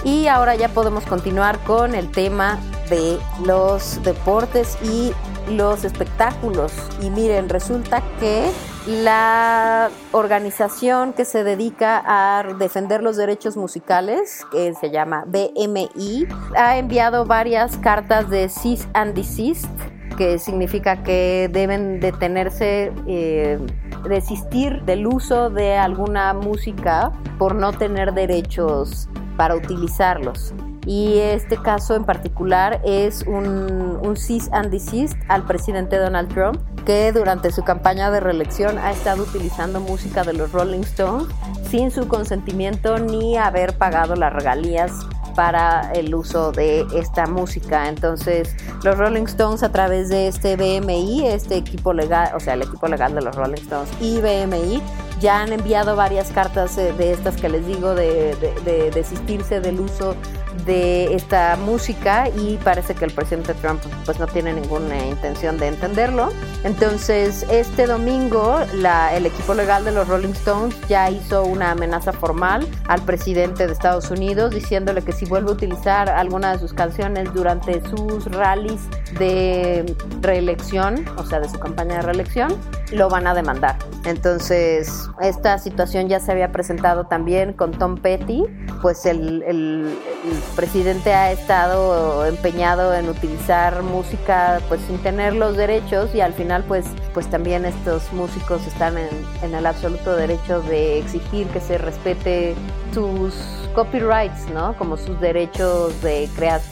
Y ahora ya podemos continuar con el tema de los deportes y los espectáculos. Y miren, resulta que la organización que se dedica a defender los derechos musicales, que se llama BMI, ha enviado varias cartas de cease and desist que significa que deben detenerse, eh, desistir del uso de alguna música por no tener derechos para utilizarlos. Y este caso en particular es un, un cease and desist al presidente Donald Trump, que durante su campaña de reelección ha estado utilizando música de los Rolling Stones sin su consentimiento ni haber pagado las regalías para el uso de esta música. Entonces, los Rolling Stones a través de este BMI, este equipo legal, o sea, el equipo legal de los Rolling Stones y BMI, ya han enviado varias cartas eh, de estas que les digo de, desistirse del uso de esta música y parece que el presidente Trump pues no tiene ninguna intención de entenderlo. Entonces este domingo el equipo legal de los Rolling Stones ya hizo una amenaza formal al presidente de Estados Unidos diciéndole que si vuelve a utilizar alguna de sus canciones durante sus rallies de reelección, o sea de su campaña de reelección, lo van a demandar. Entonces esta situación ya se había presentado también con Tom Petty, pues el, presidente ha estado empeñado en utilizar música pues sin tener los derechos y al final pues, pues también estos músicos están en, el absoluto derecho de exigir que se respete sus copyrights, ¿no? Como sus derechos de,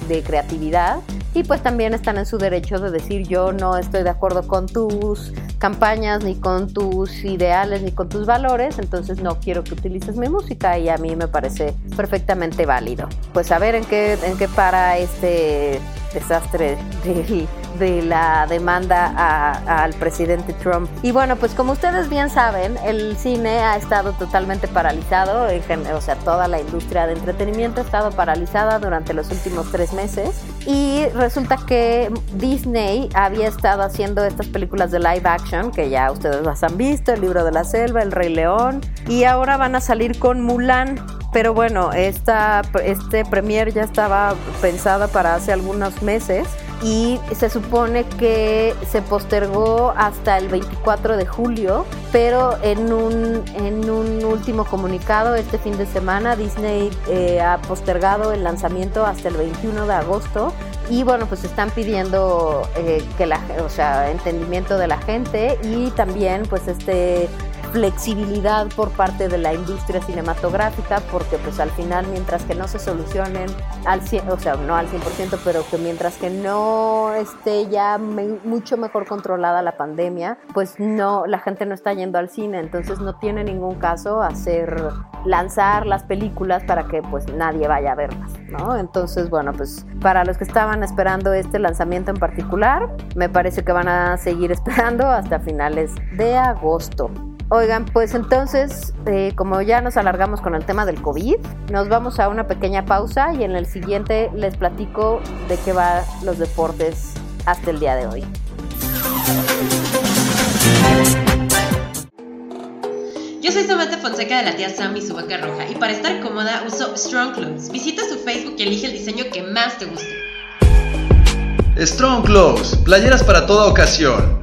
de creatividad y pues también están en su derecho de decir yo no estoy de acuerdo con tus campañas, ni con tus ideales, ni con tus valores, entonces no quiero que utilices mi música y a mí me parece perfectamente válido. Pues a ver en qué, en qué para este desastre del de la demanda al presidente Trump. Y bueno, pues como ustedes bien saben, el cine ha estado totalmente paralizado, o sea, toda la industria de entretenimiento ha estado paralizada durante los últimos tres meses. Y resulta que Disney había estado haciendo estas películas de live action, que ya ustedes las han visto, El libro de la selva, El Rey León, y ahora van a salir con Mulan. Pero bueno, esta, este premier ya estaba pensada para hace algunos meses y se supone que se postergó hasta el 24 de julio, pero en un, en un último comunicado este fin de semana Disney eh, ha postergado el lanzamiento hasta el 21 de agosto y bueno pues están pidiendo eh, que la o sea entendimiento de la gente y también pues este flexibilidad por parte de la industria cinematográfica, porque pues al final mientras que no se solucionen al 100, o sea, no al 100%, pero que mientras que no esté ya mucho mejor controlada la pandemia, pues no, la gente no está yendo al cine, entonces no tiene ningún caso hacer, lanzar las películas para que pues nadie vaya a verlas, ¿no? Entonces, bueno, pues para los que estaban esperando este lanzamiento en particular, me parece que van a seguir esperando hasta finales de agosto. Oigan, pues entonces, eh, como ya nos alargamos con el tema del COVID, nos vamos a una pequeña pausa y en el siguiente les platico de qué va los deportes hasta el día de hoy. Yo soy Samantha Fonseca de la tía Sam y su vaca roja y para estar cómoda uso Strong Clothes. Visita su Facebook y elige el diseño que más te guste. Strong Clothes, playeras para toda ocasión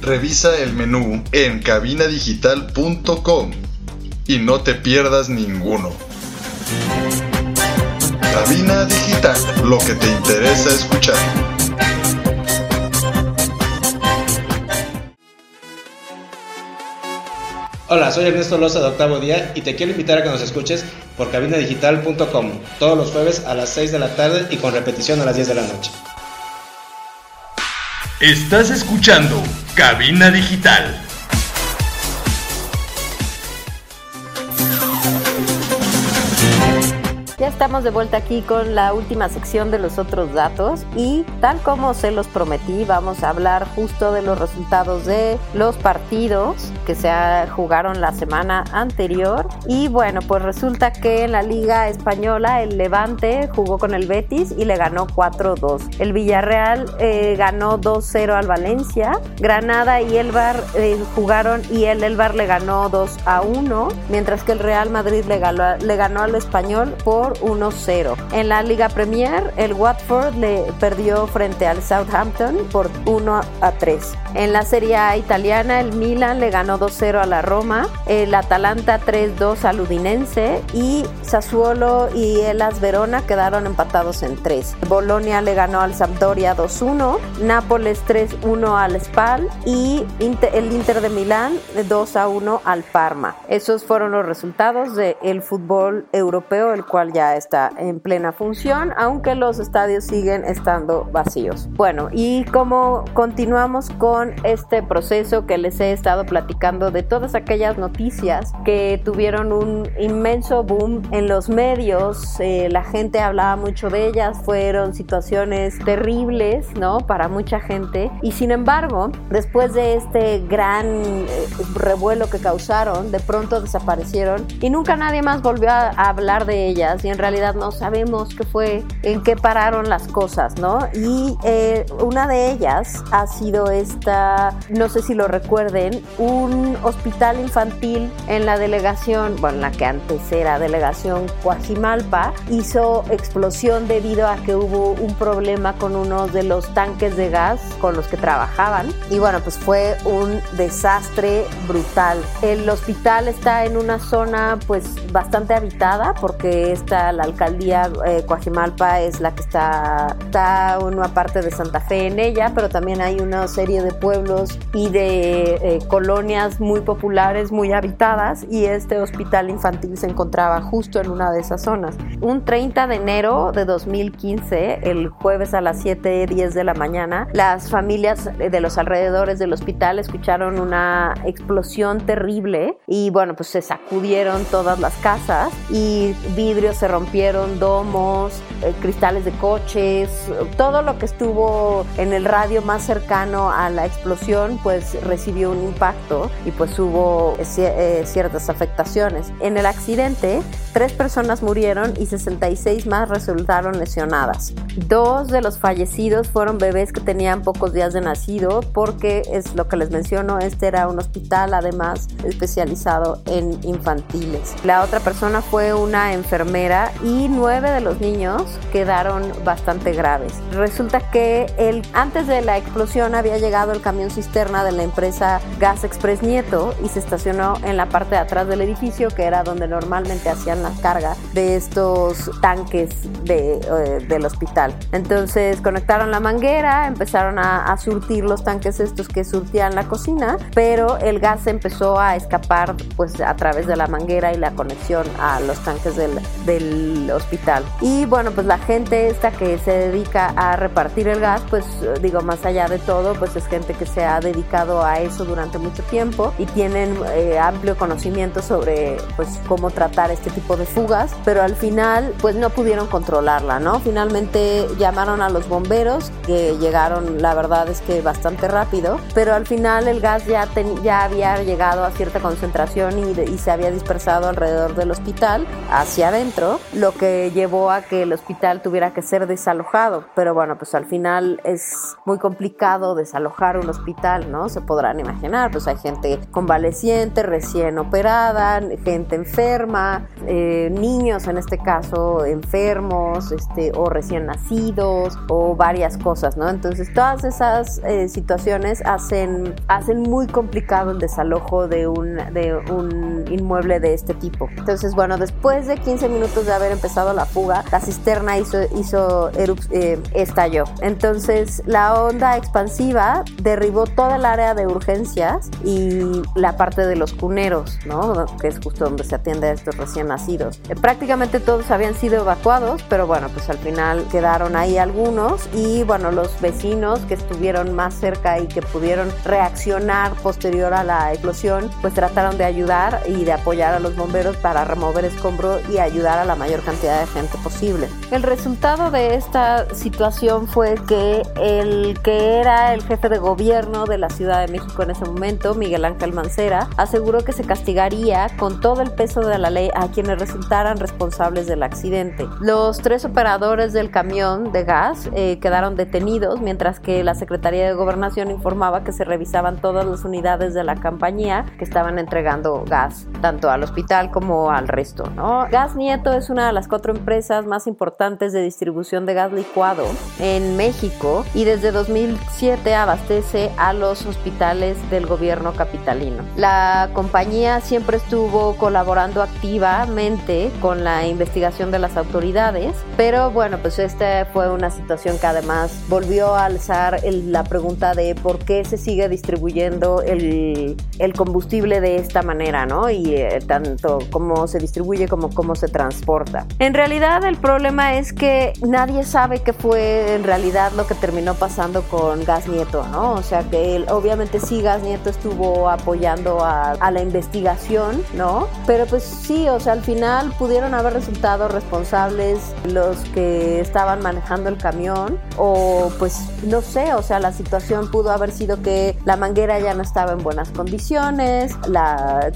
Revisa el menú en cabinadigital.com y no te pierdas ninguno. Cabina Digital, lo que te interesa escuchar. Hola, soy Ernesto Loza de Octavo Día y te quiero invitar a que nos escuches por cabinadigital.com todos los jueves a las 6 de la tarde y con repetición a las 10 de la noche. Estás escuchando Cabina Digital. Ya estamos de vuelta aquí con la última sección de los otros datos y tal como se los prometí vamos a hablar justo de los resultados de los partidos que se jugaron la semana anterior. Y bueno pues resulta que en la liga española el Levante jugó con el Betis y le ganó 4-2 el Villarreal eh, ganó 2-0 al Valencia. Granada y Elbar eh, jugaron y el Elbar le ganó 2-1 mientras que el Real Madrid le ganó, le ganó al Español por 1-0. En la Liga Premier, el Watford le perdió frente al Southampton por 1 a 3. En la Serie A italiana, el Milan le ganó 2-0 a la Roma, el Atalanta 3-2 al Udinense y Sassuolo y el Verona quedaron empatados en 3. Bolonia le ganó al Sampdoria 2-1, Nápoles 3-1 al Spal y el Inter de Milán 2-1 al Parma. Esos fueron los resultados del fútbol europeo, el cual ya ya está en plena función, aunque los estadios siguen estando vacíos. Bueno, y como continuamos con este proceso que les he estado platicando de todas aquellas noticias que tuvieron un inmenso boom en los medios, eh, la gente hablaba mucho de ellas, fueron situaciones terribles, ¿no? Para mucha gente. Y sin embargo, después de este gran eh, revuelo que causaron, de pronto desaparecieron y nunca nadie más volvió a hablar de ellas en realidad no sabemos qué fue, en qué pararon las cosas, ¿no? Y eh, una de ellas ha sido esta, no sé si lo recuerden, un hospital infantil en la delegación, bueno, la que antes era delegación Coajimalpa, hizo explosión debido a que hubo un problema con uno de los tanques de gas con los que trabajaban. Y bueno, pues fue un desastre brutal. El hospital está en una zona pues bastante habitada porque está la alcaldía eh, Coajimalpa es la que está, está una parte de Santa Fe en ella, pero también hay una serie de pueblos y de eh, colonias muy populares, muy habitadas, y este hospital infantil se encontraba justo en una de esas zonas. Un 30 de enero de 2015, el jueves a las 7:10 de la mañana, las familias de los alrededores del hospital escucharon una explosión terrible y bueno, pues se sacudieron todas las casas y vidrios se rompieron domos, eh, cristales de coches, todo lo que estuvo en el radio más cercano a la explosión, pues recibió un impacto y pues hubo eh, ciertas afectaciones. En el accidente, tres personas murieron y 66 más resultaron lesionadas. Dos de los fallecidos fueron bebés que tenían pocos días de nacido porque es lo que les menciono, este era un hospital además especializado en infantiles. La otra persona fue una enfermera y nueve de los niños quedaron bastante graves. Resulta que el, antes de la explosión había llegado el camión cisterna de la empresa Gas Express Nieto y se estacionó en la parte de atrás del edificio que era donde normalmente hacían la carga de estos tanques de, eh, del hospital. Entonces conectaron la manguera, empezaron a, a surtir los tanques estos que surtían la cocina, pero el gas empezó a escapar pues a través de la manguera y la conexión a los tanques del, del hospital. Y bueno, pues la gente esta que se dedica a repartir el gas, pues digo, más allá de todo, pues es gente que se ha dedicado a eso durante mucho tiempo y tienen eh, amplio conocimiento sobre pues cómo tratar este tipo de fugas, pero al final pues no pudieron controlarla, ¿no? Finalmente llamaron a los bomberos que llegaron, la verdad es que bastante rápido, pero al final el gas ya, ya había llegado a cierta concentración y, y se había dispersado alrededor del hospital hacia adentro, lo que llevó a que el hospital tuviera que ser desalojado. Pero bueno, pues al final es muy complicado desalojar un hospital, ¿no? Se podrán imaginar, pues hay gente convaleciente, recién operada, gente enferma, eh, niños en este caso enfermos, este, o recién nacidos, o varias cosas, ¿no? Entonces todas esas eh, situaciones hacen, hacen muy complicado el desalojo de un, de un inmueble de este tipo. Entonces, bueno, después de 15 minutos de haber empezado la fuga, la cisterna hizo, hizo eh, estalló. Entonces, la onda expansiva derribó toda el área de urgencias y la parte de los cuneros, ¿no? Que es justo donde se atiende a estos recién nacidos. Eh, prácticamente todos habían sido evacuados, pero bueno, pues al final quedaron ahí algunos y bueno, los vecinos que estuvieron más cerca y que pudieron reaccionar posterior a la explosión, pues trataron de ayudar y de apoyar a los bomberos para remover escombro y ayudar a la mayor cantidad de gente posible. El resultado de esta situación fue que el que era el jefe de gobierno de la Ciudad de México en ese momento, Miguel Ángel Mancera, aseguró que se castigaría con todo el peso de la ley a quienes resultaran responsables del accidente. Los tres operadores del camión de gas eh, quedaron detenidos, mientras que la Secretaría de Gobernación informaba que se revisaban todas las unidades de la compañía que estaban entregando gas, tanto al hospital como al resto. ¿no? Gas Nieto es una de las cuatro empresas más importantes de distribución de gas licuado en México y desde 2007 abastece a los hospitales del gobierno capitalino. La compañía siempre estuvo colaborando activamente con la investigación de las autoridades, pero bueno, pues esta fue una situación que además volvió a alzar la pregunta de por qué se sigue distribuyendo el, el combustible de esta manera, ¿no? Y eh, tanto cómo se distribuye como cómo se transporta. En realidad el problema es que nadie sabe qué fue en realidad lo que terminó pasando con Gas Nieto, ¿no? O sea que él, obviamente sí Gas Nieto estuvo apoyando a, a la investigación, ¿no? Pero pues sí, o sea, al final pudieron haber resultado responsables los que estaban manejando el camión o pues no sé, o sea, la situación pudo haber sido que la manguera ya no estaba en buenas condiciones, la,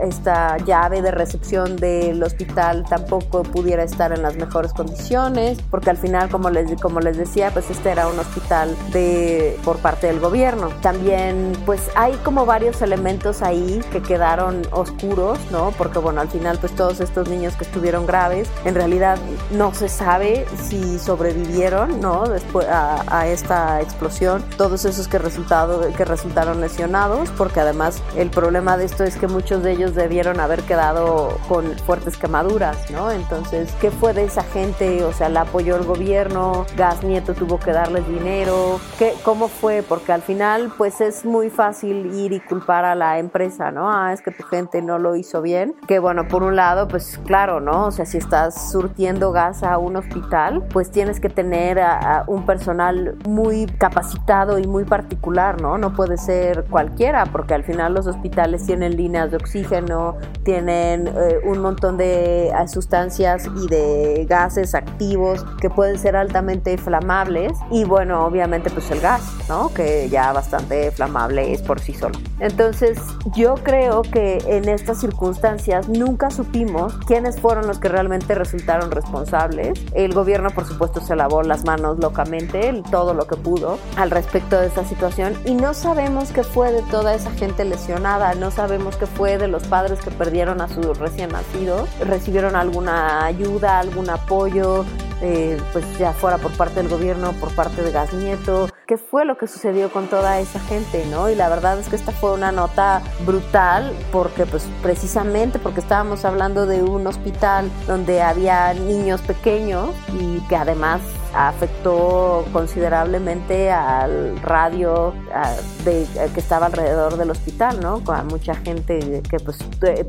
esta llave de recepción del hospital tampoco pudiera estar en las mejores condiciones, porque al final, como les, como les decía, pues este era un hospital de, por parte del gobierno. También, pues hay como varios elementos ahí que quedaron oscuros, ¿no? Porque bueno, al final, pues todos estos niños que estuvieron graves, en realidad no se sabe si sobrevivieron, ¿no? Después a, a esta explosión, todos esos que, resultado, que resultaron lesionados, porque además el problema de esto es que muchos de ellos debieron haber quedado con fuertes quemaduras, ¿no? Entonces, ¿qué fue de esa gente? O sea, la apoyó el gobierno, Gas Nieto tuvo que darles dinero, ¿Qué, ¿cómo fue? Porque al final, pues es muy fácil ir y culpar a la empresa, ¿no? Ah, es que tu gente no lo hizo bien. Que bueno, por un lado, pues claro, ¿no? O sea, si estás surtiendo gas a un hospital, pues tienes que tener un personal muy capacitado y muy particular, ¿no? No puede ser cualquiera, porque al final los hospitales tienen líneas de oxígeno, tienen eh, un montón de sustancias y de gases activos que pueden ser altamente inflamables y bueno, obviamente pues el gas, ¿no? Que ya bastante flamable es por sí solo. Entonces, yo creo que en estas circunstancias nunca supimos quiénes fueron los que realmente resultaron responsables. El gobierno, por supuesto, se lavó las manos locamente, todo lo que pudo al respecto de esta situación y no sabemos qué fue de toda esa gente lesionada, no sabemos qué fue de los padres que perdieron a sus recién nacidos, recibieron alguna ayuda, algún apoyo, eh, pues ya fuera por parte del gobierno, por parte de Gas Nieto, qué fue lo que sucedió con toda esa gente, ¿no? Y la verdad es que esta fue una nota brutal porque pues precisamente porque estábamos hablando de un hospital donde había niños pequeños y que además afectó considerablemente al radio de, que estaba alrededor del hospital, ¿no? Con mucha gente que pues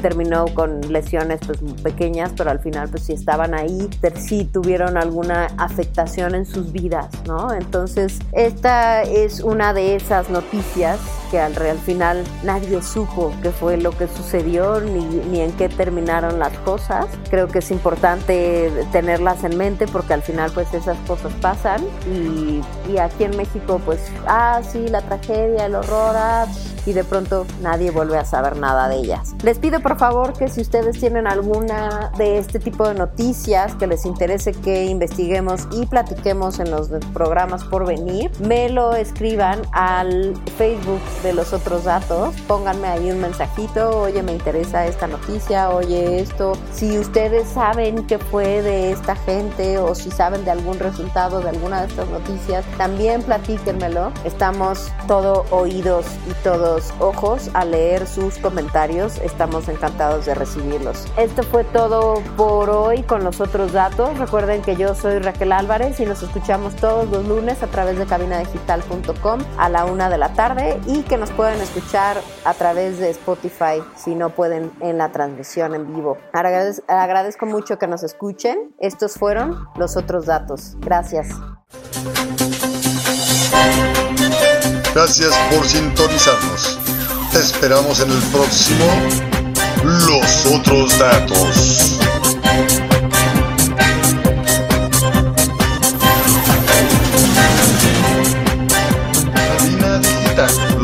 terminó con lesiones pues pequeñas, pero al final pues si estaban ahí, sí tuvieron alguna afectación en sus vidas, ¿no? Entonces, esta es una de esas noticias que al, al final nadie supo qué fue lo que sucedió ni, ni en qué terminaron las cosas. Creo que es importante tenerlas en mente porque al final pues esas cosas pasan y, y aquí en México pues, ah, sí, la tragedia, el horror, ah, y de pronto nadie vuelve a saber nada de ellas. Les pido por favor que si ustedes tienen alguna de este tipo de noticias que les interese que investiguemos y platiquemos en los programas por venir, me lo escriban al Facebook de los otros datos, pónganme ahí un mensajito, oye me interesa esta noticia, oye esto, si ustedes saben qué fue de esta gente o si saben de algún resultado de alguna de estas noticias, también platíquenmelo, estamos todo oídos y todos ojos a leer sus comentarios. Estamos encantados de recibirlos. Esto fue todo por hoy con los otros datos. Recuerden que yo soy Raquel Álvarez y nos escuchamos todos los lunes a través de cabinadigital.com a la una de la tarde y que nos pueden escuchar a través de Spotify si no pueden en la transmisión en vivo. agradezco mucho que nos escuchen. Estos fueron los otros datos. Gracias. Gracias por sintonizarnos. Te esperamos en el próximo Los otros datos.